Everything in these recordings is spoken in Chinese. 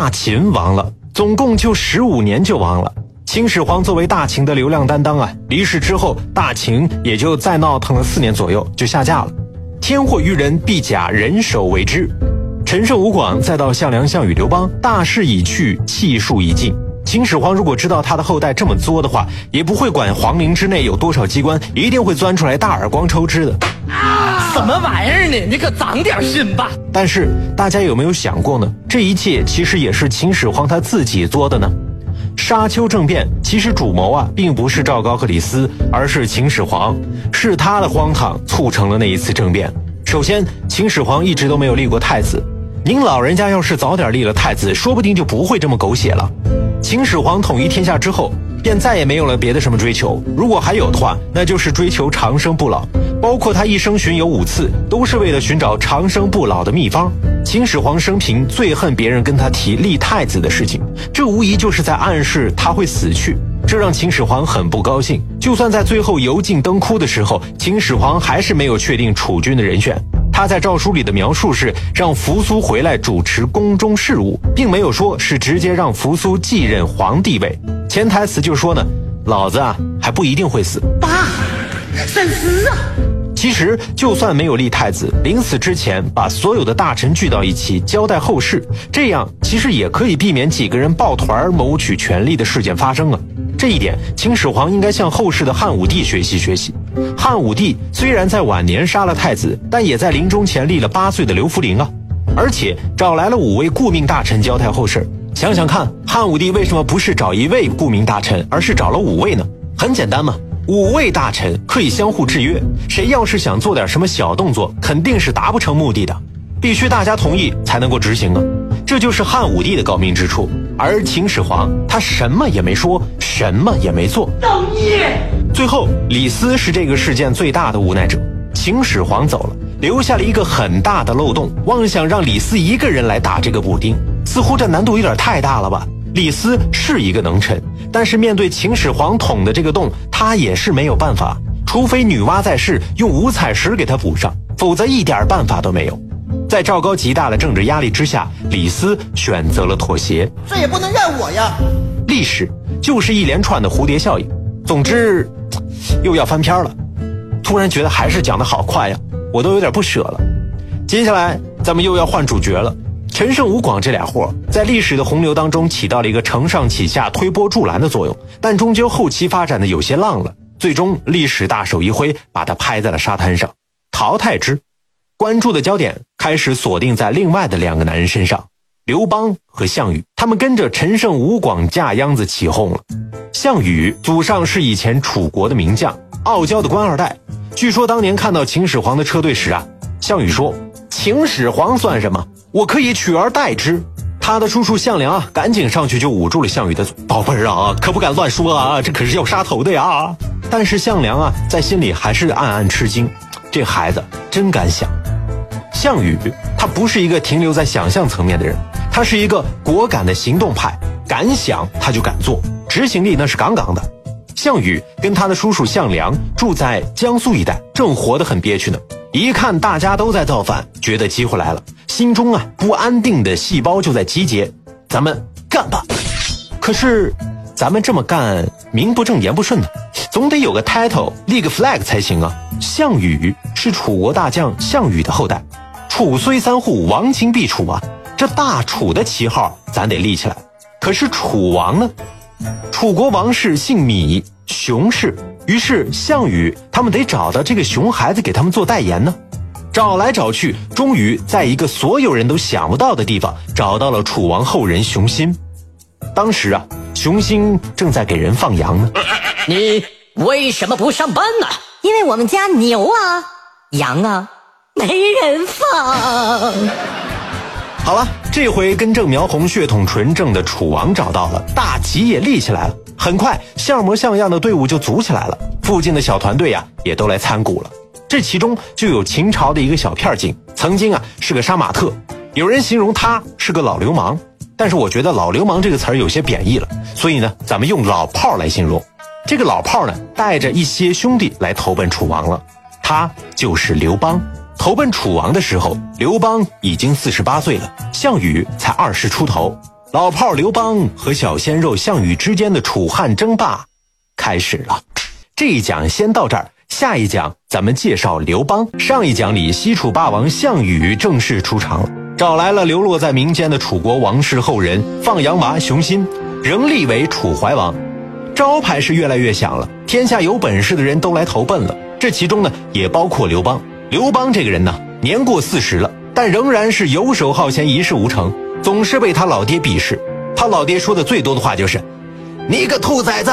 大秦亡了，总共就十五年就亡了。秦始皇作为大秦的流量担当啊，离世之后，大秦也就再闹腾了四年左右就下架了。天祸于人，必假人手为之。陈胜吴广，再到项梁项羽刘邦，大势已去，气数已尽。秦始皇如果知道他的后代这么作的话，也不会管皇陵之内有多少机关，一定会钻出来大耳光抽脂的。啊，什么玩意儿呢？你可长点心吧！但是大家有没有想过呢？这一切其实也是秦始皇他自己作的呢。沙丘政变其实主谋啊，并不是赵高和李斯，而是秦始皇，是他的荒唐促成了那一次政变。首先，秦始皇一直都没有立过太子。您老人家要是早点立了太子，说不定就不会这么狗血了。秦始皇统一天下之后，便再也没有了别的什么追求。如果还有的话，那就是追求长生不老。包括他一生巡游五次，都是为了寻找长生不老的秘方。秦始皇生平最恨别人跟他提立太子的事情，这无疑就是在暗示他会死去。这让秦始皇很不高兴。就算在最后油尽灯枯的时候，秦始皇还是没有确定储君的人选。他在诏书里的描述是让扶苏回来主持宫中事务，并没有说是直接让扶苏继任皇帝位。潜台词就说呢，老子啊还不一定会死。爸，三思啊！其实就算没有立太子，临死之前把所有的大臣聚到一起交代后事，这样其实也可以避免几个人抱团谋取权力的事件发生啊。这一点，秦始皇应该向后世的汉武帝学习学习。汉武帝虽然在晚年杀了太子，但也在临终前立了八岁的刘弗陵啊，而且找来了五位顾命大臣交代后事。想想看，汉武帝为什么不是找一位顾命大臣，而是找了五位呢？很简单嘛，五位大臣可以相互制约，谁要是想做点什么小动作，肯定是达不成目的的，必须大家同意才能够执行啊。这就是汉武帝的高明之处。而秦始皇他什么也没说，什么也没做。造孽！最后，李斯是这个事件最大的无奈者。秦始皇走了，留下了一个很大的漏洞，妄想让李斯一个人来打这个补丁，似乎这难度有点太大了吧？李斯是一个能臣，但是面对秦始皇捅的这个洞，他也是没有办法，除非女娲在世用五彩石给他补上，否则一点办法都没有。在赵高极大的政治压力之下，李斯选择了妥协。这也不能怨我呀！历史就是一连串的蝴蝶效应。总之，又要翻篇了。突然觉得还是讲的好快呀，我都有点不舍了。接下来咱们又要换主角了。陈胜吴广这俩货在历史的洪流当中起到了一个承上启下、推波助澜的作用，但终究后期发展的有些浪了。最终历史大手一挥，把他拍在了沙滩上，淘汰之。关注的焦点开始锁定在另外的两个男人身上，刘邦和项羽。他们跟着陈胜吴广架秧子起哄了。项羽祖上是以前楚国的名将，傲娇的官二代。据说当年看到秦始皇的车队时啊，项羽说：“秦始皇算什么？我可以取而代之。”他的叔叔项梁啊，赶紧上去就捂住了项羽的嘴：“宝贝儿啊，可不敢乱说啊，这可是要杀头的呀。”但是项梁啊，在心里还是暗暗吃惊，这孩子真敢想。项羽，他不是一个停留在想象层面的人，他是一个果敢的行动派，敢想他就敢做，执行力那是杠杠的。项羽跟他的叔叔项梁住在江苏一带，正活得很憋屈呢。一看大家都在造反，觉得机会来了，心中啊不安定的细胞就在集结，咱们干吧。可是，咱们这么干名不正言不顺的，总得有个 title 立个 flag 才行啊。项羽是楚国大将项羽的后代。楚虽三户，亡秦必楚啊！这大楚的旗号咱得立起来。可是楚王呢？楚国王室姓芈，熊氏。于是项羽他们得找到这个熊孩子给他们做代言呢。找来找去，终于在一个所有人都想不到的地方找到了楚王后人熊心。当时啊，熊心正在给人放羊呢。你为什么不上班呢？因为我们家牛啊，羊啊。没人放。好了，这回根正苗红、血统纯正的楚王找到了，大旗也立起来了。很快，像模像样的队伍就组起来了。附近的小团队呀，也都来参股了。这其中就有秦朝的一个小片儿警，曾经啊是个杀马特，有人形容他是个老流氓。但是我觉得“老流氓”这个词儿有些贬义了，所以呢，咱们用“老炮儿”来形容。这个老炮儿呢，带着一些兄弟来投奔楚王了，他就是刘邦。投奔楚王的时候，刘邦已经四十八岁了，项羽才二十出头。老炮儿刘邦和小鲜肉项羽之间的楚汉争霸开始了。这一讲先到这儿，下一讲咱们介绍刘邦。上一讲里，西楚霸王项羽正式出场了，找来了流落在民间的楚国王室后人放羊娃熊心，仍立为楚怀王，招牌是越来越响了。天下有本事的人都来投奔了，这其中呢也包括刘邦。刘邦这个人呢，年过四十了，但仍然是游手好闲，一事无成，总是被他老爹鄙视。他老爹说的最多的话就是：“你个兔崽子，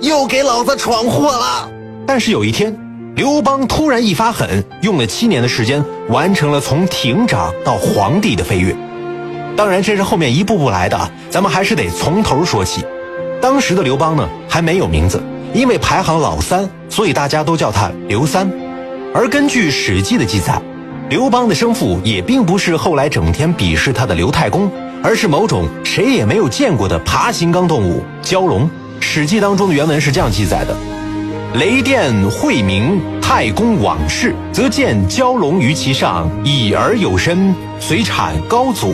又给老子闯祸了。”但是有一天，刘邦突然一发狠，用了七年的时间，完成了从亭长到皇帝的飞跃。当然，这是后面一步步来的啊，咱们还是得从头说起。当时的刘邦呢，还没有名字，因为排行老三，所以大家都叫他刘三。而根据《史记》的记载，刘邦的生父也并不是后来整天鄙视他的刘太公，而是某种谁也没有见过的爬行纲动物蛟龙。《史记》当中的原文是这样记载的：“雷电晦明，太公往视，则见蛟龙于其上，已而有身，随产高祖。”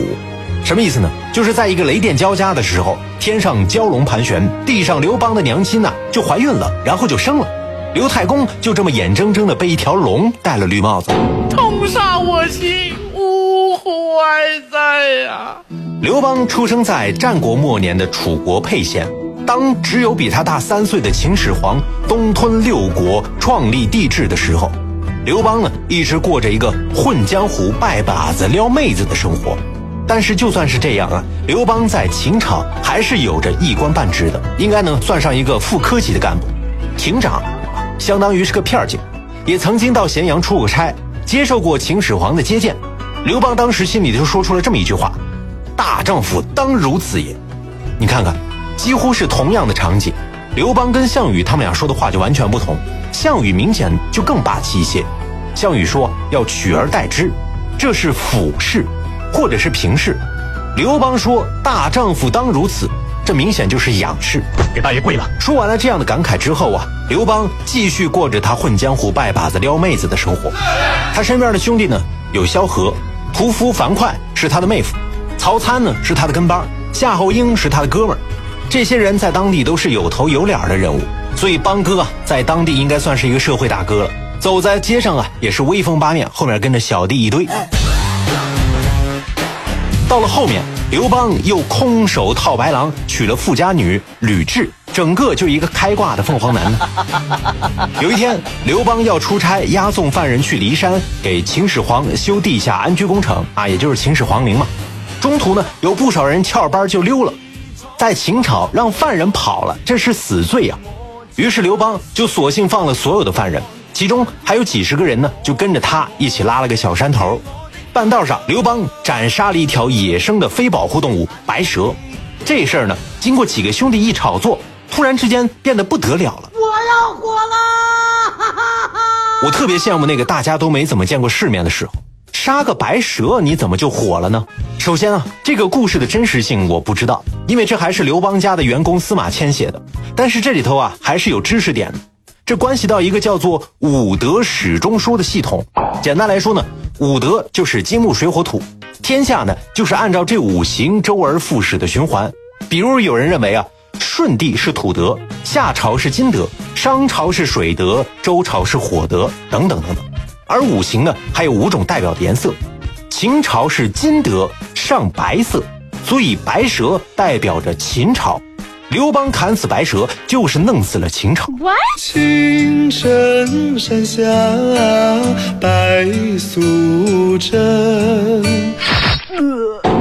什么意思呢？就是在一个雷电交加的时候，天上蛟龙盘旋，地上刘邦的娘亲呐就怀孕了，然后就生了。刘太公就这么眼睁睁的被一条龙戴了绿帽子，痛杀我心，呜呼哀哉呀！刘邦出生在战国末年的楚国沛县，当只有比他大三岁的秦始皇东吞六国、创立帝制的时候，刘邦呢一直过着一个混江湖、拜把子、撩妹子的生活。但是就算是这样啊，刘邦在秦朝还是有着一官半职的，应该能算上一个副科级的干部，亭长。相当于是个片儿警，也曾经到咸阳出过差，接受过秦始皇的接见。刘邦当时心里就说出了这么一句话：“大丈夫当如此也。”你看看，几乎是同样的场景，刘邦跟项羽他们俩说的话就完全不同。项羽明显就更霸气一些，项羽说要取而代之，这是俯视，或者是平视。刘邦说大丈夫当如此。这明显就是仰视，给大爷跪了。说完了这样的感慨之后啊，刘邦继续过着他混江湖、拜把子、撩妹子的生活。他身边的兄弟呢，有萧何、屠夫樊哙是他的妹夫，曹参呢是他的跟班，夏侯婴是他的哥们儿。这些人在当地都是有头有脸的人物，所以邦哥啊，在当地应该算是一个社会大哥了。走在街上啊，也是威风八面，后面跟着小弟一堆。到了后面。刘邦又空手套白狼，娶了富家女吕雉，整个就一个开挂的凤凰男呢。有一天，刘邦要出差押送犯人去骊山，给秦始皇修地下安居工程啊，也就是秦始皇陵嘛。中途呢，有不少人翘班就溜了，在秦朝让犯人跑了，这是死罪呀。于是刘邦就索性放了所有的犯人，其中还有几十个人呢，就跟着他一起拉了个小山头。半道上，刘邦斩杀了一条野生的非保护动物白蛇。这事儿呢，经过几个兄弟一炒作，突然之间变得不得了了。我要火了！我特别羡慕那个大家都没怎么见过世面的时候，杀个白蛇你怎么就火了呢？首先啊，这个故事的真实性我不知道，因为这还是刘邦家的员工司马迁写的。但是这里头啊，还是有知识点的，这关系到一个叫做五德始终说的系统。简单来说呢。五德就是金木水火土，天下呢就是按照这五行周而复始的循环。比如有人认为啊，舜帝是土德，夏朝是金德，商朝是水德，周朝是火德，等等等等。而五行呢还有五种代表的颜色，秦朝是金德，上白色，所以白蛇代表着秦朝。刘邦砍死白蛇，就是弄死了秦朝。青城山下白素贞。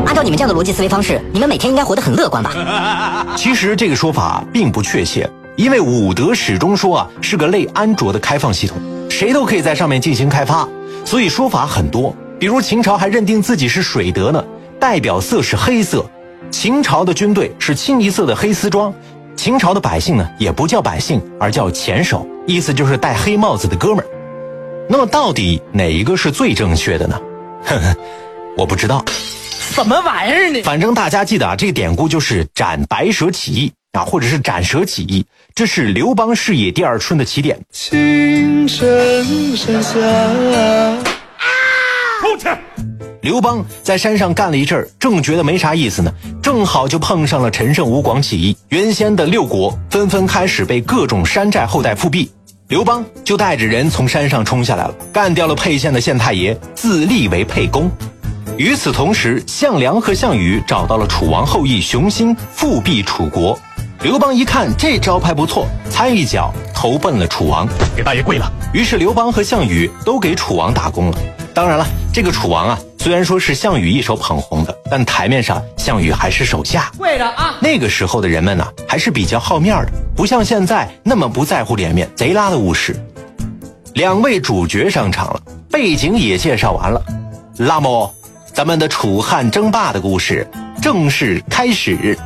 按照你们这样的逻辑思维方式，你们每天应该活得很乐观吧？其实这个说法并不确切，因为武德始终说啊是个类安卓的开放系统，谁都可以在上面进行开发，所以说法很多。比如秦朝还认定自己是水德呢，代表色是黑色。秦朝的军队是清一色的黑丝装，秦朝的百姓呢也不叫百姓，而叫前手，意思就是戴黑帽子的哥们儿。那么到底哪一个是最正确的呢？呵呵，我不知道。什么玩意儿呢？反正大家记得啊，这个典故就是斩白蛇起义啊，或者是斩蛇起义，这是刘邦事业第二春的起点。青城山下。出去！刘邦在山上干了一阵儿，正觉得没啥意思呢，正好就碰上了陈胜吴广起义。原先的六国纷纷开始被各种山寨后代复辟，刘邦就带着人从山上冲下来了，干掉了沛县的县太爷，自立为沛公。与此同时，项梁和项羽找到了楚王后裔熊心，复辟楚国。刘邦一看这招牌不错，踩一脚投奔了楚王，给大爷跪了。于是刘邦和项羽都给楚王打工了。当然了，这个楚王啊，虽然说是项羽一手捧红的，但台面上项羽还是手下。啊！那个时候的人们呢，还是比较好面的，不像现在那么不在乎脸面，贼拉的务实。两位主角上场了，背景也介绍完了，那么咱们的楚汉争霸的故事正式开始。